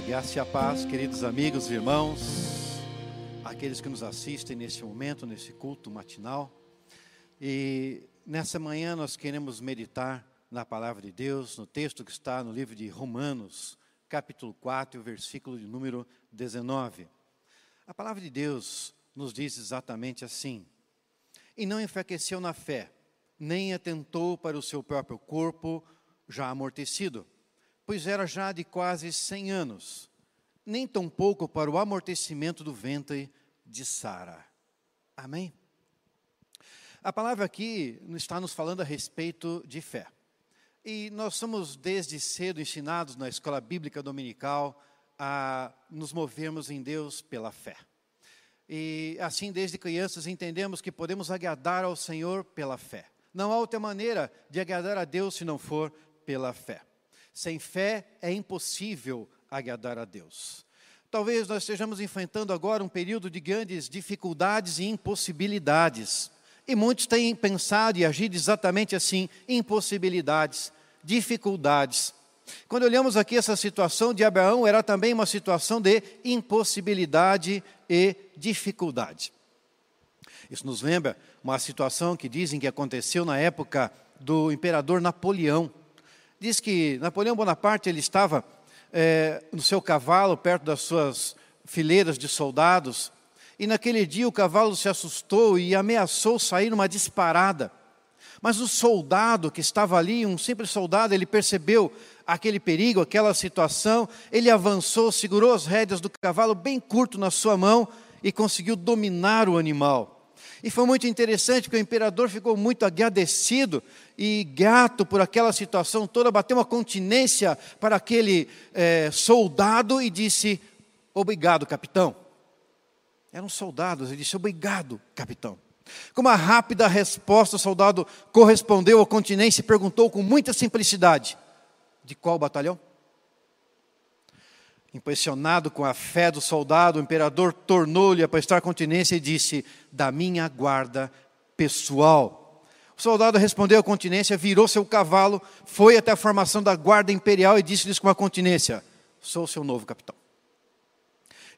dia, graça e a paz, queridos amigos e irmãos, aqueles que nos assistem neste momento, nesse culto matinal. E nessa manhã nós queremos meditar na palavra de Deus, no texto que está no livro de Romanos, capítulo 4, versículo de número 19. A palavra de Deus nos diz exatamente assim: E não enfraqueceu na fé, nem atentou para o seu próprio corpo já amortecido pois era já de quase cem anos, nem tampouco para o amortecimento do ventre de Sara. Amém? A palavra aqui está nos falando a respeito de fé. E nós somos desde cedo ensinados na escola bíblica dominical a nos movermos em Deus pela fé. E assim, desde crianças, entendemos que podemos agradar ao Senhor pela fé. Não há outra maneira de agradar a Deus se não for pela fé. Sem fé é impossível agradar a Deus. Talvez nós estejamos enfrentando agora um período de grandes dificuldades e impossibilidades. E muitos têm pensado e agido exatamente assim: impossibilidades, dificuldades. Quando olhamos aqui essa situação de Abraão, era também uma situação de impossibilidade e dificuldade. Isso nos lembra uma situação que dizem que aconteceu na época do imperador Napoleão diz que Napoleão Bonaparte ele estava é, no seu cavalo perto das suas fileiras de soldados e naquele dia o cavalo se assustou e ameaçou sair numa disparada. Mas o soldado que estava ali, um simples soldado, ele percebeu aquele perigo, aquela situação, ele avançou, segurou as rédeas do cavalo bem curto na sua mão e conseguiu dominar o animal. E foi muito interessante, porque o imperador ficou muito agradecido e gato por aquela situação toda, bateu uma continência para aquele é, soldado e disse: Obrigado, capitão. Eram soldados, ele disse: Obrigado, capitão. Com uma rápida resposta, o soldado correspondeu à continência e perguntou com muita simplicidade: De qual batalhão? Impressionado com a fé do soldado, o imperador tornou-lhe a prestar continência e disse: Da minha guarda pessoal. O soldado respondeu à continência, virou seu cavalo, foi até a formação da guarda imperial e disse-lhes com a continência: Sou seu novo capitão.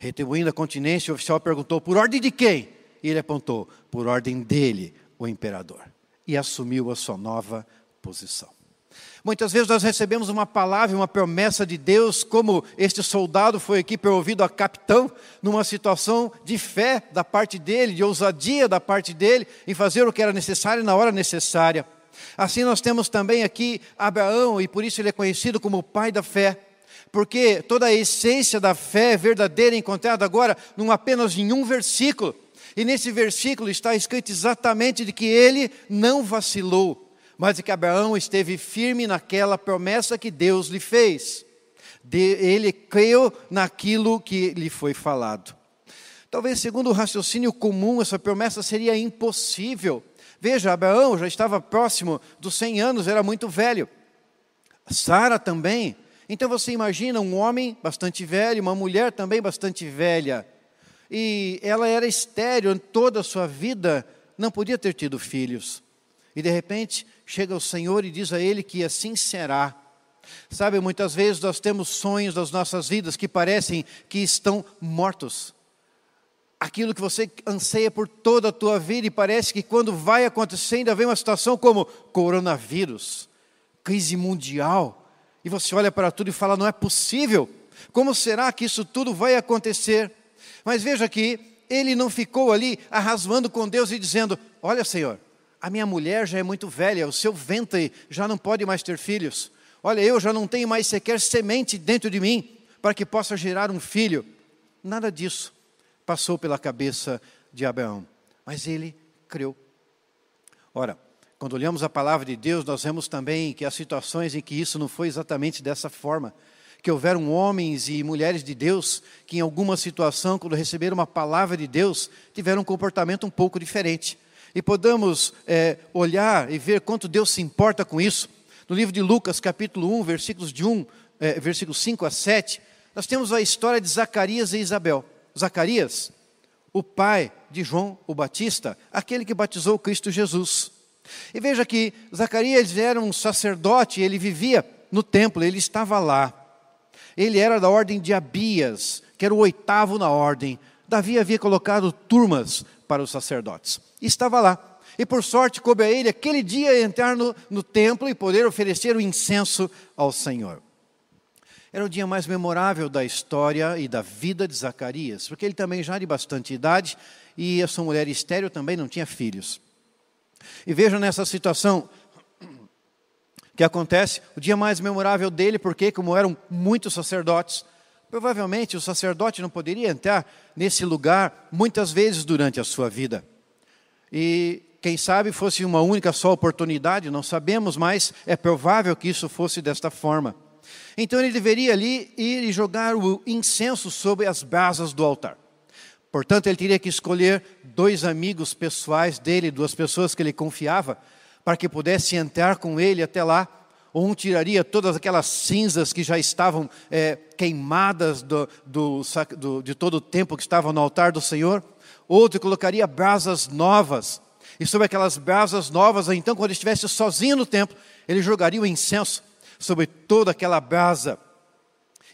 Retribuindo a continência, o oficial perguntou: Por ordem de quem? E ele apontou: Por ordem dele, o imperador. E assumiu a sua nova posição. Muitas vezes nós recebemos uma palavra, uma promessa de Deus, como este soldado foi aqui ouvido a capitão, numa situação de fé da parte dele, de ousadia da parte dele, em fazer o que era necessário na hora necessária. Assim nós temos também aqui Abraão, e por isso ele é conhecido como o pai da fé, porque toda a essência da fé verdadeira é encontrada agora num apenas em um versículo. E nesse versículo está escrito exatamente de que ele não vacilou mas que Abraão esteve firme naquela promessa que Deus lhe fez. De, ele creu naquilo que lhe foi falado. Talvez, segundo o raciocínio comum, essa promessa seria impossível. Veja, Abraão já estava próximo dos 100 anos, era muito velho. Sara também. Então você imagina um homem bastante velho, uma mulher também bastante velha. E ela era estéreo toda a sua vida, não podia ter tido filhos. E de repente chega o Senhor e diz a ele que assim será. Sabe, muitas vezes nós temos sonhos das nossas vidas que parecem que estão mortos. Aquilo que você anseia por toda a tua vida e parece que quando vai acontecer ainda vem uma situação como coronavírus, crise mundial, e você olha para tudo e fala: não é possível, como será que isso tudo vai acontecer? Mas veja que ele não ficou ali arrasando com Deus e dizendo: Olha, Senhor, a minha mulher já é muito velha, o seu ventre já não pode mais ter filhos. Olha, eu já não tenho mais sequer semente dentro de mim para que possa gerar um filho. Nada disso passou pela cabeça de Abraão, mas ele creu. Ora, quando olhamos a palavra de Deus, nós vemos também que há situações em que isso não foi exatamente dessa forma. Que houveram homens e mulheres de Deus que, em alguma situação, quando receberam uma palavra de Deus, tiveram um comportamento um pouco diferente e podamos é, olhar e ver quanto Deus se importa com isso. No livro de Lucas, capítulo 1, versículos de 1, é, versículos 5 a 7, nós temos a história de Zacarias e Isabel. Zacarias, o pai de João o Batista, aquele que batizou Cristo Jesus. E veja que Zacarias era um sacerdote, ele vivia no templo, ele estava lá. Ele era da ordem de Abias, que era o oitavo na ordem. Davi havia colocado turmas para os sacerdotes. E estava lá. E por sorte coube a ele aquele dia entrar no, no templo e poder oferecer o incenso ao Senhor. Era o dia mais memorável da história e da vida de Zacarias, porque ele também já de bastante idade e a sua mulher estéreo também não tinha filhos. E veja nessa situação que acontece, o dia mais memorável dele, porque como eram muitos sacerdotes, provavelmente o sacerdote não poderia entrar nesse lugar muitas vezes durante a sua vida. E quem sabe fosse uma única só oportunidade, não sabemos, mas é provável que isso fosse desta forma. Então ele deveria ali ir e jogar o incenso sobre as brasas do altar. Portanto, ele teria que escolher dois amigos pessoais dele, duas pessoas que ele confiava, para que pudesse entrar com ele até lá. Um tiraria todas aquelas cinzas que já estavam é, queimadas do, do, do, de todo o tempo que estavam no altar do Senhor. Outro colocaria brasas novas. E sobre aquelas brasas novas, então, quando estivesse sozinho no templo, ele jogaria o incenso sobre toda aquela brasa.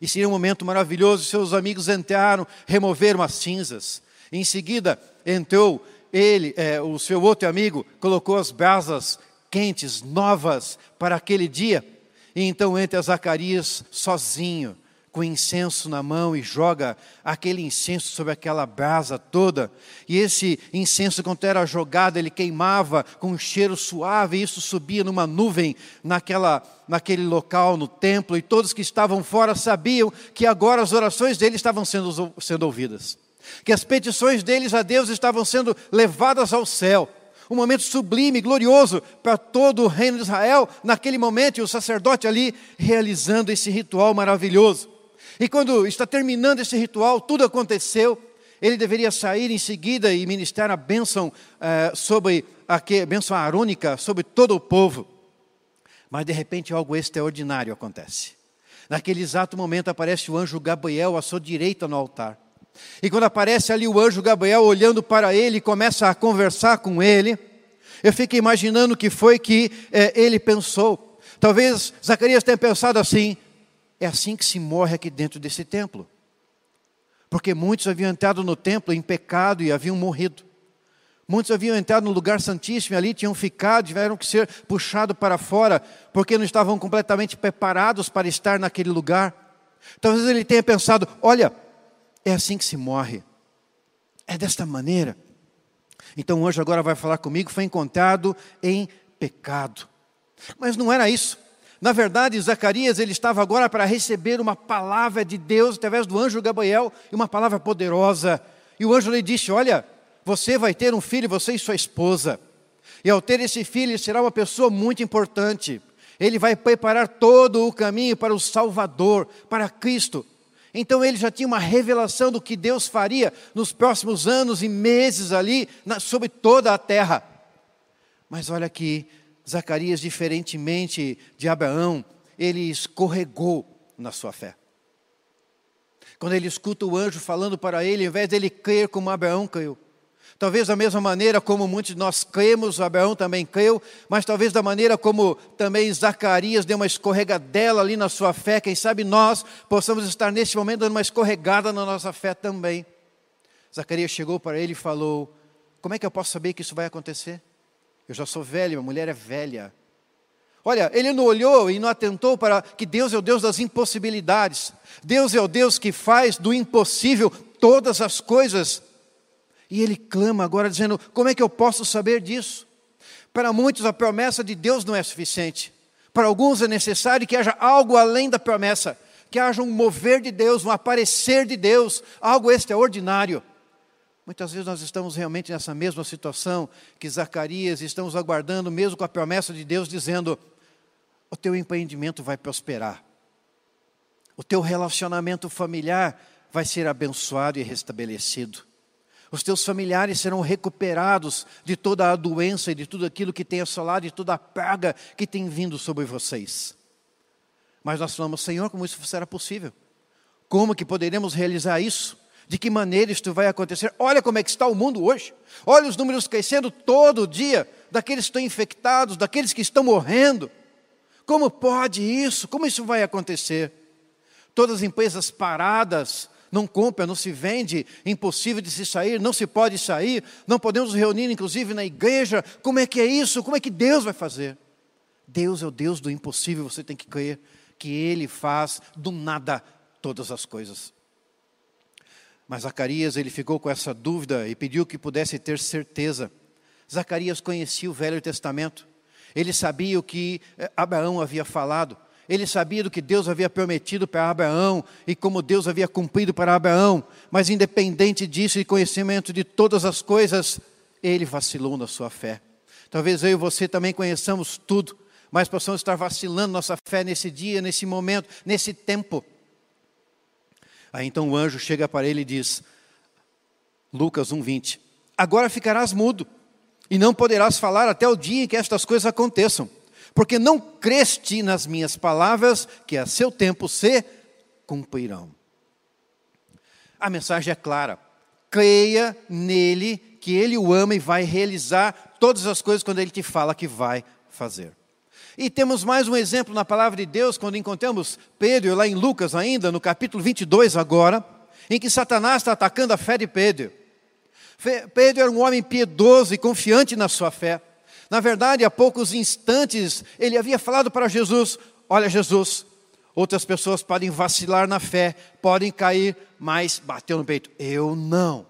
E seria um momento maravilhoso. Seus amigos entraram, removeram as cinzas. Em seguida, entrou ele, é, o seu outro amigo, colocou as brasas quentes, novas para aquele dia. E então entra Zacarias sozinho com incenso na mão e joga aquele incenso sobre aquela brasa toda. E esse incenso, quando era jogado, ele queimava com um cheiro suave, e isso subia numa nuvem naquela, naquele local, no templo, e todos que estavam fora sabiam que agora as orações deles estavam sendo, sendo ouvidas, que as petições deles a Deus estavam sendo levadas ao céu um momento sublime, glorioso para todo o reino de Israel, naquele momento, e o sacerdote ali realizando esse ritual maravilhoso. E quando está terminando esse ritual, tudo aconteceu, ele deveria sair em seguida e ministrar a bênção eh, sobre a, que, bênção arônica sobre todo o povo. Mas de repente algo extraordinário acontece. Naquele exato momento aparece o anjo Gabriel à sua direita no altar. E quando aparece ali o anjo Gabriel olhando para ele e começa a conversar com ele, eu fico imaginando o que foi que eh, ele pensou. Talvez Zacarias tenha pensado assim: é assim que se morre aqui dentro desse templo. Porque muitos haviam entrado no templo em pecado e haviam morrido. Muitos haviam entrado no lugar santíssimo e ali tinham ficado, tiveram que ser puxados para fora, porque não estavam completamente preparados para estar naquele lugar. Talvez ele tenha pensado: olha, é assim que se morre. É desta maneira. Então o anjo agora vai falar comigo, foi encontrado em pecado. Mas não era isso. Na verdade, Zacarias ele estava agora para receber uma palavra de Deus através do anjo Gabriel, e uma palavra poderosa. E o anjo lhe disse: Olha, você vai ter um filho, você e sua esposa. E ao ter esse filho, ele será uma pessoa muito importante. Ele vai preparar todo o caminho para o Salvador, para Cristo. Então ele já tinha uma revelação do que Deus faria nos próximos anos e meses ali, na, sobre toda a terra. Mas olha aqui, Zacarias, diferentemente de Abraão, ele escorregou na sua fé. Quando ele escuta o anjo falando para ele, ao invés dele crer como Abraão creu, talvez da mesma maneira como muitos de nós cremos, Abraão também creu, mas talvez da maneira como também Zacarias deu uma escorregadela ali na sua fé, quem sabe nós possamos estar nesse momento dando uma escorregada na nossa fé também. Zacarias chegou para ele e falou: Como é que eu posso saber que isso vai acontecer? Eu já sou velho, minha mulher é velha. Olha, ele não olhou e não atentou para que Deus é o Deus das impossibilidades. Deus é o Deus que faz do impossível todas as coisas. E ele clama agora dizendo: Como é que eu posso saber disso? Para muitos a promessa de Deus não é suficiente. Para alguns é necessário que haja algo além da promessa, que haja um mover de Deus, um aparecer de Deus, algo extraordinário. Muitas vezes nós estamos realmente nessa mesma situação que Zacarias, estamos aguardando, mesmo com a promessa de Deus, dizendo: o teu empreendimento vai prosperar, o teu relacionamento familiar vai ser abençoado e restabelecido, os teus familiares serão recuperados de toda a doença e de tudo aquilo que tem assolado, de toda a praga que tem vindo sobre vocês. Mas nós falamos, Senhor, como isso será possível? Como que poderemos realizar isso? De que maneira isto vai acontecer? Olha como é que está o mundo hoje. Olha os números crescendo todo dia, daqueles que estão infectados, daqueles que estão morrendo. Como pode isso? Como isso vai acontecer? todas as empresas paradas, não compra, não se vende, impossível de se sair, não se pode sair, não podemos reunir, inclusive na igreja. Como é que é isso? Como é que Deus vai fazer? Deus é o Deus do impossível, você tem que crer que Ele faz do nada todas as coisas. Mas Zacarias, ele ficou com essa dúvida e pediu que pudesse ter certeza. Zacarias conhecia o Velho Testamento, ele sabia o que eh, Abraão havia falado, ele sabia do que Deus havia prometido para Abraão e como Deus havia cumprido para Abraão, mas independente disso e conhecimento de todas as coisas, ele vacilou na sua fé. Talvez eu e você também conheçamos tudo, mas possamos estar vacilando nossa fé nesse dia, nesse momento, nesse tempo. Aí então o anjo chega para ele e diz, Lucas 1,20: Agora ficarás mudo, e não poderás falar até o dia em que estas coisas aconteçam, porque não creste nas minhas palavras, que a seu tempo se cumprirão. A mensagem é clara: creia nele, que ele o ama e vai realizar todas as coisas quando ele te fala que vai fazer. E temos mais um exemplo na palavra de Deus, quando encontramos Pedro, lá em Lucas ainda, no capítulo 22 agora, em que Satanás está atacando a fé de Pedro. Pedro era um homem piedoso e confiante na sua fé. Na verdade, há poucos instantes, ele havia falado para Jesus: Olha, Jesus, outras pessoas podem vacilar na fé, podem cair, mas bateu no peito. Eu não.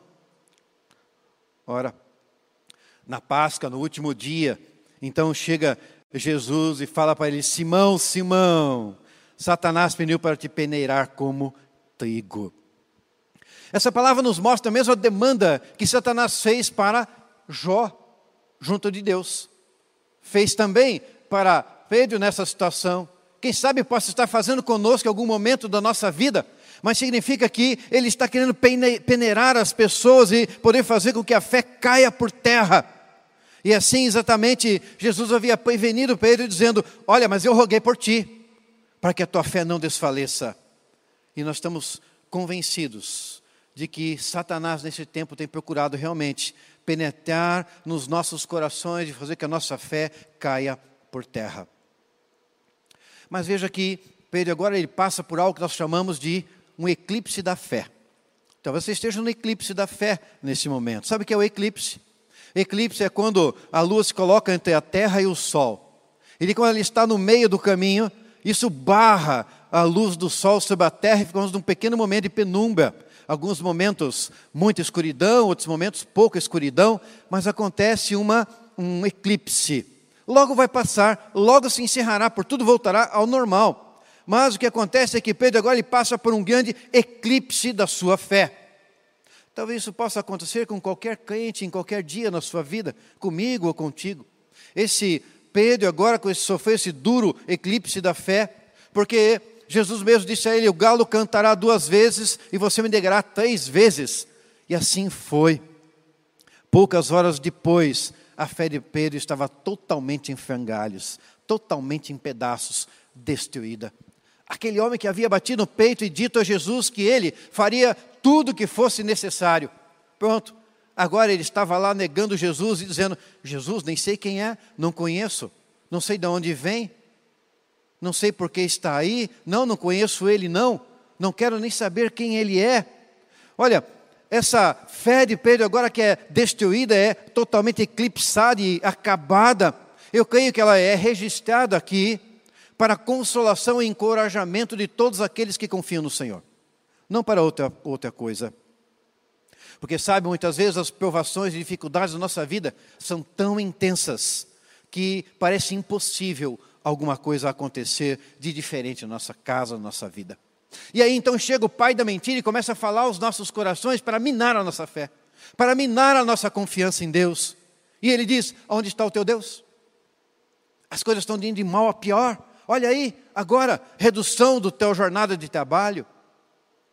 Ora, na Páscoa, no último dia, então chega Jesus e fala para ele: Simão, Simão, Satanás pediu para te peneirar como trigo. Essa palavra nos mostra a mesma demanda que Satanás fez para Jó, junto de Deus. Fez também para Pedro nessa situação. Quem sabe possa estar fazendo conosco em algum momento da nossa vida, mas significa que ele está querendo peneirar as pessoas e poder fazer com que a fé caia por terra. E assim, exatamente, Jesus havia prevenido Pedro dizendo: Olha, mas eu roguei por ti, para que a tua fé não desfaleça. E nós estamos convencidos de que Satanás, nesse tempo, tem procurado realmente penetrar nos nossos corações e fazer que a nossa fé caia por terra. Mas veja que Pedro agora ele passa por algo que nós chamamos de um eclipse da fé. Talvez você esteja no eclipse da fé nesse momento. Sabe o que é o eclipse? Eclipse é quando a lua se coloca entre a terra e o sol. E quando ele está no meio do caminho, isso barra a luz do sol sobre a terra e ficamos num pequeno momento de penumbra. Alguns momentos muita escuridão, outros momentos pouca escuridão, mas acontece uma, um eclipse. Logo vai passar, logo se encerrará, por tudo voltará ao normal. Mas o que acontece é que Pedro agora ele passa por um grande eclipse da sua fé. Talvez isso possa acontecer com qualquer crente em qualquer dia na sua vida, comigo ou contigo. Esse Pedro agora com esse sofreu esse duro eclipse da fé, porque Jesus mesmo disse a ele: "O galo cantará duas vezes e você me negará três vezes". E assim foi. Poucas horas depois, a fé de Pedro estava totalmente em frangalhos, totalmente em pedaços, destruída. Aquele homem que havia batido no peito e dito a Jesus que ele faria tudo que fosse necessário. Pronto. Agora ele estava lá negando Jesus e dizendo: Jesus, nem sei quem é, não conheço, não sei de onde vem, não sei por que está aí, não, não conheço ele, não, não quero nem saber quem ele é. Olha, essa fé de Pedro, agora que é destruída, é totalmente eclipsada e acabada. Eu creio que ela é registrada aqui para consolação e encorajamento de todos aqueles que confiam no Senhor, não para outra, outra coisa. Porque sabe, muitas vezes as provações e dificuldades da nossa vida são tão intensas que parece impossível alguma coisa acontecer de diferente na nossa casa, na nossa vida. E aí então chega o pai da mentira e começa a falar aos nossos corações para minar a nossa fé, para minar a nossa confiança em Deus. E ele diz: Onde está o teu Deus? As coisas estão indo de mal a pior. Olha aí, agora, redução do teu jornada de trabalho.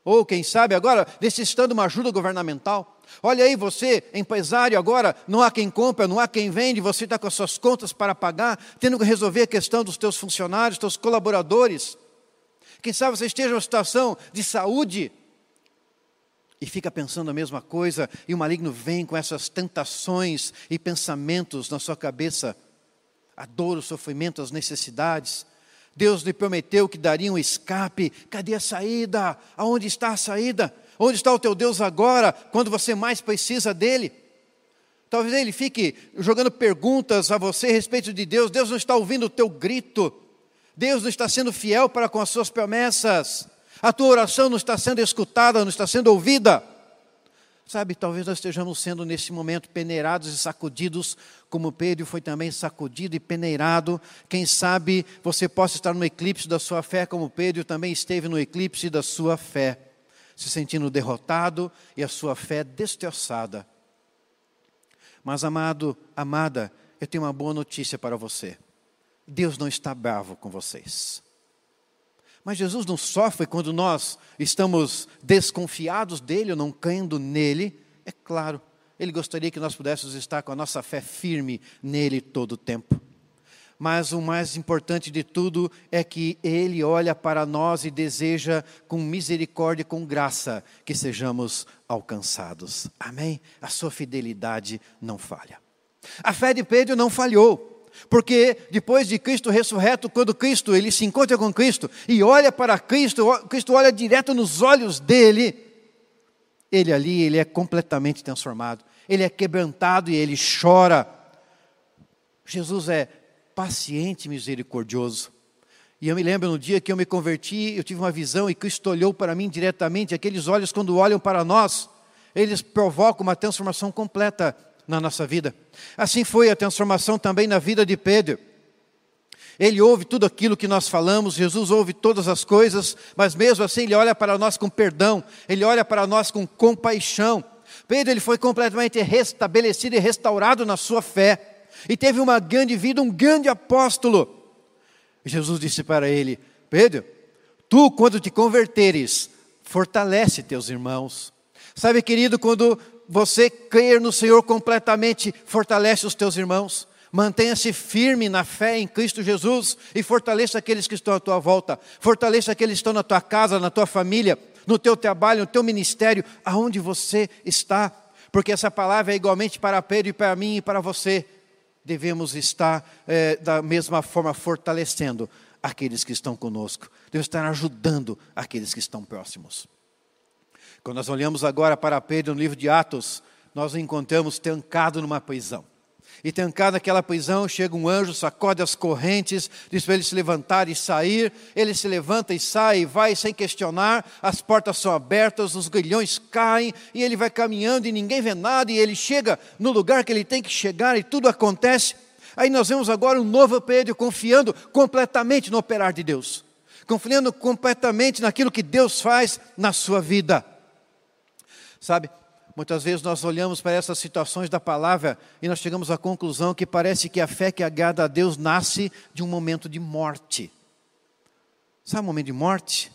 Ou, quem sabe, agora, necessitando uma ajuda governamental. Olha aí, você, empresário, agora, não há quem compra, não há quem vende, você está com as suas contas para pagar, tendo que resolver a questão dos teus funcionários, teus colaboradores. Quem sabe você esteja numa situação de saúde e fica pensando a mesma coisa, e o maligno vem com essas tentações e pensamentos na sua cabeça, a dor, o sofrimento, as necessidades. Deus lhe prometeu que daria um escape. Cadê a saída? Aonde está a saída? Onde está o teu Deus agora, quando você mais precisa dele? Talvez ele fique jogando perguntas a você a respeito de Deus. Deus não está ouvindo o teu grito. Deus não está sendo fiel para com as suas promessas. A tua oração não está sendo escutada, não está sendo ouvida. Sabe, talvez nós estejamos sendo nesse momento peneirados e sacudidos, como Pedro foi também sacudido e peneirado. Quem sabe você possa estar no eclipse da sua fé, como Pedro também esteve no eclipse da sua fé, se sentindo derrotado e a sua fé destroçada. Mas, amado, amada, eu tenho uma boa notícia para você. Deus não está bravo com vocês. Mas Jesus não sofre quando nós estamos desconfiados dele ou não crendo nele. É claro, ele gostaria que nós pudéssemos estar com a nossa fé firme nele todo o tempo. Mas o mais importante de tudo é que ele olha para nós e deseja com misericórdia e com graça que sejamos alcançados. Amém? A sua fidelidade não falha. A fé de Pedro não falhou. Porque depois de Cristo ressurreto, quando Cristo ele se encontra com Cristo e olha para Cristo, Cristo olha direto nos olhos dele, ele ali ele é completamente transformado. Ele é quebrantado e ele chora. Jesus é paciente misericordioso. E eu me lembro no dia que eu me converti, eu tive uma visão e Cristo olhou para mim diretamente. Aqueles olhos, quando olham para nós, eles provocam uma transformação completa na nossa vida. Assim foi a transformação também na vida de Pedro. Ele ouve tudo aquilo que nós falamos, Jesus ouve todas as coisas, mas mesmo assim ele olha para nós com perdão, ele olha para nós com compaixão. Pedro ele foi completamente restabelecido e restaurado na sua fé e teve uma grande vida, um grande apóstolo. Jesus disse para ele: Pedro, tu quando te converteres, fortalece teus irmãos. Sabe, querido, quando você crer no Senhor completamente fortalece os teus irmãos. Mantenha-se firme na fé em Cristo Jesus e fortaleça aqueles que estão à tua volta. Fortaleça aqueles que estão na tua casa, na tua família, no teu trabalho, no teu ministério, aonde você está. Porque essa palavra é igualmente para Pedro e para mim e para você. Devemos estar é, da mesma forma fortalecendo aqueles que estão conosco. Devemos estar ajudando aqueles que estão próximos. Quando nós olhamos agora para Pedro no livro de Atos, nós o encontramos trancado numa prisão. E trancado naquela prisão, chega um anjo, sacode as correntes, diz para ele se levantar e sair. Ele se levanta e sai, e vai sem questionar. As portas são abertas, os grilhões caem, e ele vai caminhando e ninguém vê nada. E ele chega no lugar que ele tem que chegar, e tudo acontece. Aí nós vemos agora um novo Pedro confiando completamente no operar de Deus, confiando completamente naquilo que Deus faz na sua vida. Sabe, muitas vezes nós olhamos para essas situações da palavra e nós chegamos à conclusão que parece que a fé que agrada a Deus nasce de um momento de morte. Sabe um momento de morte?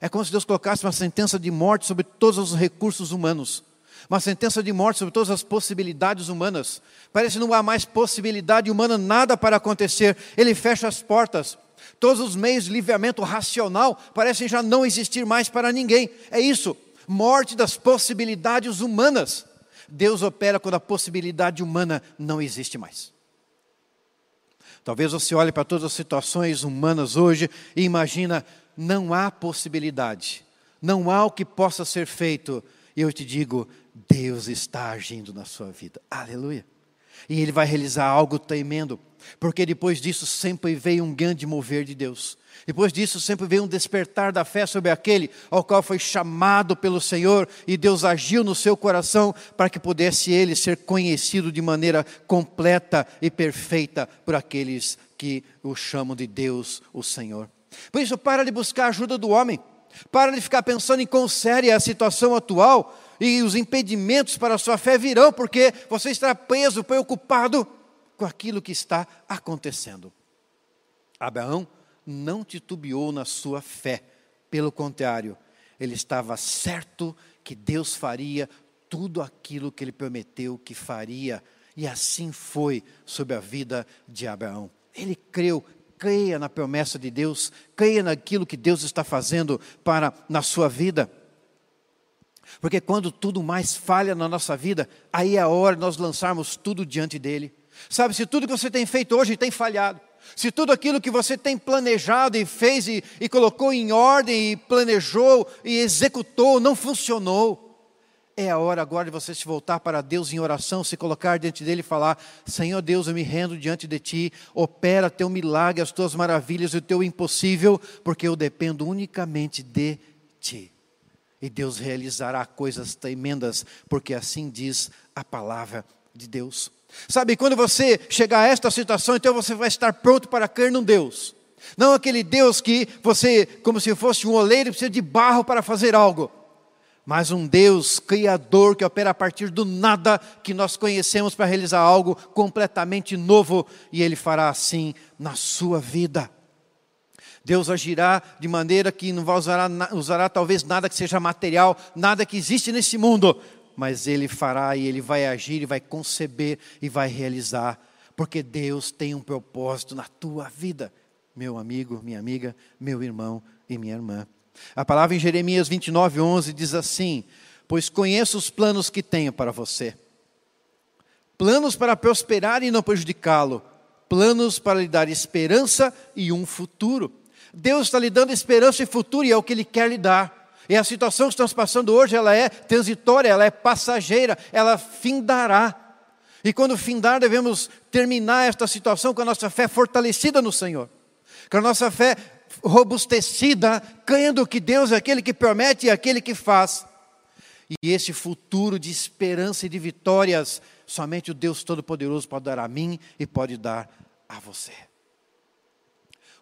É como se Deus colocasse uma sentença de morte sobre todos os recursos humanos. Uma sentença de morte sobre todas as possibilidades humanas. Parece não há mais possibilidade humana, nada para acontecer. Ele fecha as portas. Todos os meios de livramento racional parecem já não existir mais para ninguém. É isso morte das possibilidades humanas. Deus opera quando a possibilidade humana não existe mais. Talvez você olhe para todas as situações humanas hoje e imagina, não há possibilidade, não há o que possa ser feito. E eu te digo, Deus está agindo na sua vida. Aleluia. E Ele vai realizar algo tremendo, porque depois disso sempre veio um grande mover de Deus. Depois disso, sempre veio um despertar da fé sobre aquele ao qual foi chamado pelo Senhor e Deus agiu no seu coração para que pudesse ele ser conhecido de maneira completa e perfeita por aqueles que o chamam de Deus, o Senhor. Por isso, para de buscar a ajuda do homem, para de ficar pensando em quão séria é a situação atual e os impedimentos para a sua fé virão, porque você está preso, preocupado com aquilo que está acontecendo. Abraão não titubeou na sua fé. Pelo contrário, ele estava certo que Deus faria tudo aquilo que ele prometeu que faria. E assim foi sobre a vida de Abraão. Ele creu, creia na promessa de Deus, creia naquilo que Deus está fazendo para na sua vida. Porque quando tudo mais falha na nossa vida, aí é a hora de nós lançarmos tudo diante dele. Sabe, se tudo que você tem feito hoje tem falhado, Se tudo aquilo que você tem planejado e fez e, e colocou em ordem e planejou e executou não funcionou, é a hora agora de você se voltar para Deus em oração, se colocar diante dele e falar: Senhor Deus, eu me rendo diante de ti, opera teu milagre, as tuas maravilhas e o teu impossível, porque eu dependo unicamente de ti. E Deus realizará coisas tremendas, porque assim diz a palavra de Deus. Sabe, quando você chegar a esta situação, então você vai estar pronto para crer num Deus. Não aquele Deus que você, como se fosse um oleiro, precisa de barro para fazer algo. Mas um Deus criador que opera a partir do nada que nós conhecemos para realizar algo completamente novo. E Ele fará assim na sua vida. Deus agirá de maneira que não vai usar, usará talvez nada que seja material, nada que existe nesse mundo, mas Ele fará e Ele vai agir e vai conceber e vai realizar, porque Deus tem um propósito na tua vida, meu amigo, minha amiga, meu irmão e minha irmã. A palavra em Jeremias 29, 11 diz assim: Pois conheço os planos que tenho para você, planos para prosperar e não prejudicá-lo, planos para lhe dar esperança e um futuro. Deus está lhe dando esperança e futuro e é o que Ele quer lhe dar. E a situação que estamos passando hoje, ela é transitória, ela é passageira, ela findará. E quando findar, devemos terminar esta situação com a nossa fé fortalecida no Senhor. Com a nossa fé robustecida, crendo que Deus é aquele que promete e aquele que faz. E esse futuro de esperança e de vitórias, somente o Deus Todo-Poderoso pode dar a mim e pode dar a você.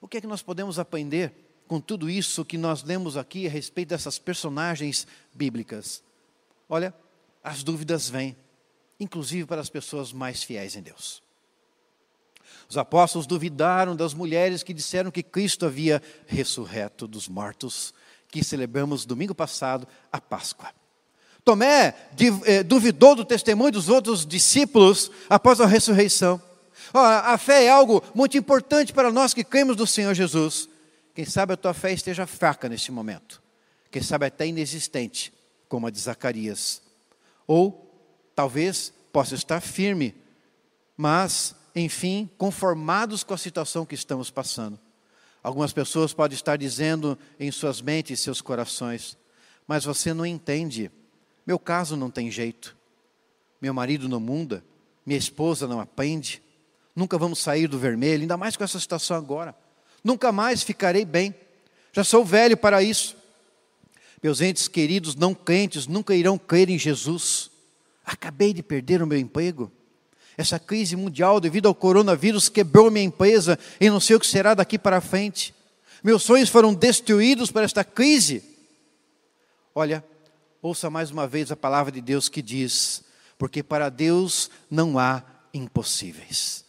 O que é que nós podemos aprender com tudo isso que nós lemos aqui a respeito dessas personagens bíblicas? Olha, as dúvidas vêm, inclusive para as pessoas mais fiéis em Deus. Os apóstolos duvidaram das mulheres que disseram que Cristo havia ressurreto dos mortos, que celebramos domingo passado, a Páscoa. Tomé eh, duvidou do testemunho dos outros discípulos após a ressurreição. A fé é algo muito importante para nós que cremos no Senhor Jesus. Quem sabe a tua fé esteja fraca neste momento. Quem sabe até inexistente, como a de Zacarias. Ou talvez possa estar firme, mas, enfim, conformados com a situação que estamos passando. Algumas pessoas podem estar dizendo em suas mentes e seus corações, mas você não entende. Meu caso não tem jeito. Meu marido não muda, minha esposa não aprende. Nunca vamos sair do vermelho, ainda mais com essa situação agora nunca mais ficarei bem, já sou velho para isso. Meus entes queridos não crentes nunca irão crer em Jesus. Acabei de perder o meu emprego. Essa crise mundial devido ao coronavírus quebrou minha empresa e não sei o que será daqui para frente. Meus sonhos foram destruídos por esta crise. Olha, ouça mais uma vez a palavra de Deus que diz: porque para Deus não há impossíveis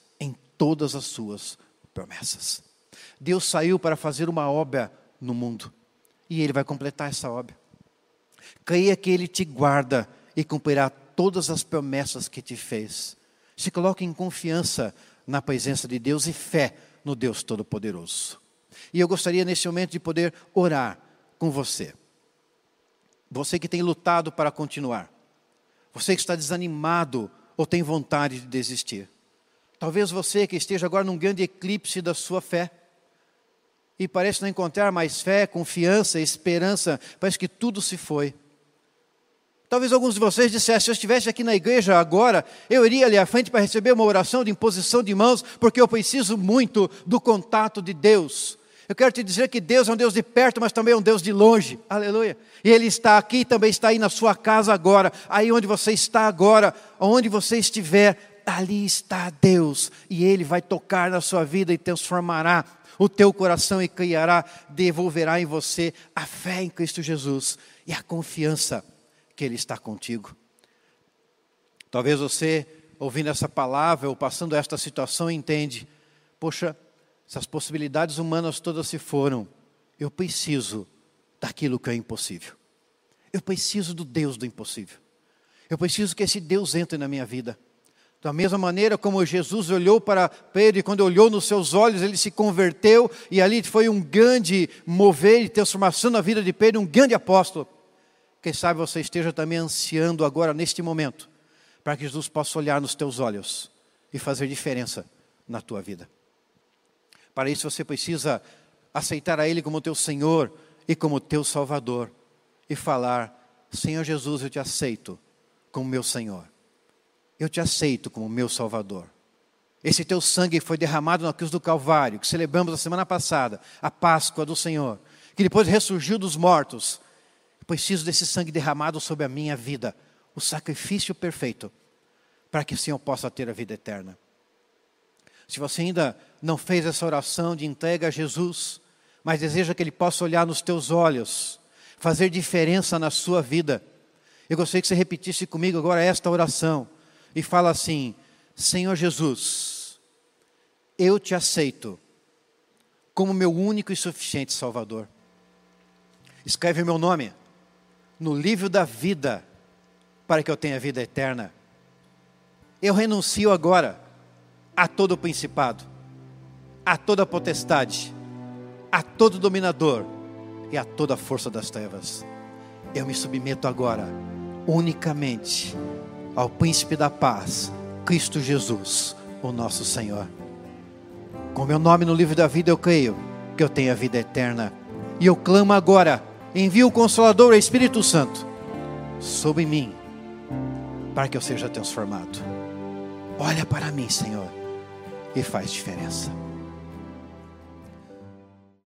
todas as suas promessas. Deus saiu para fazer uma obra no mundo e Ele vai completar essa obra. Creia que Ele te guarda e cumprirá todas as promessas que te fez. Se coloque em confiança na presença de Deus e fé no Deus Todo-Poderoso. E eu gostaria nesse momento de poder orar com você. Você que tem lutado para continuar. Você que está desanimado ou tem vontade de desistir. Talvez você que esteja agora num grande eclipse da sua fé e parece não encontrar mais fé, confiança, esperança, parece que tudo se foi. Talvez alguns de vocês dissessem: se eu estivesse aqui na igreja agora, eu iria ali à frente para receber uma oração de imposição de mãos, porque eu preciso muito do contato de Deus. Eu quero te dizer que Deus é um Deus de perto, mas também é um Deus de longe. Aleluia. E Ele está aqui, também está aí na sua casa agora, aí onde você está agora, onde você estiver, ali está Deus. E Ele vai tocar na sua vida e transformará o teu coração e criará, devolverá em você a fé em Cristo Jesus e a confiança que Ele está contigo. Talvez você, ouvindo essa palavra ou passando esta situação, entende, poxa, essas possibilidades humanas todas se foram, eu preciso daquilo que é impossível. Eu preciso do Deus do impossível. Eu preciso que esse Deus entre na minha vida. Da mesma maneira como Jesus olhou para Pedro e quando olhou nos seus olhos, ele se converteu e ali foi um grande mover e transformação na vida de Pedro, um grande apóstolo. Quem sabe você esteja também ansiando agora, neste momento, para que Jesus possa olhar nos teus olhos e fazer diferença na tua vida. Para isso você precisa aceitar a Ele como teu Senhor e como teu Salvador e falar: Senhor Jesus, eu te aceito como meu Senhor. Eu te aceito como meu Salvador. Esse teu sangue foi derramado na cruz do Calvário, que celebramos a semana passada, a Páscoa do Senhor, que depois ressurgiu dos mortos. Eu preciso desse sangue derramado sobre a minha vida, o sacrifício perfeito, para que assim eu possa ter a vida eterna. Se você ainda não fez essa oração de entrega a Jesus, mas deseja que Ele possa olhar nos teus olhos, fazer diferença na sua vida, eu gostaria que você repetisse comigo agora esta oração e fala assim: Senhor Jesus, eu te aceito como meu único e suficiente Salvador. Escreve meu nome no livro da vida para que eu tenha vida eterna. Eu renuncio agora a todo principado, a toda potestade, a todo dominador e a toda força das trevas. Eu me submeto agora unicamente ao príncipe da paz, Cristo Jesus, o nosso Senhor. Com meu nome no livro da vida eu creio que eu tenho a vida eterna. E eu clamo agora, envio o Consolador, o Espírito Santo, sobre mim, para que eu seja transformado. Olha para mim, Senhor, e faz diferença.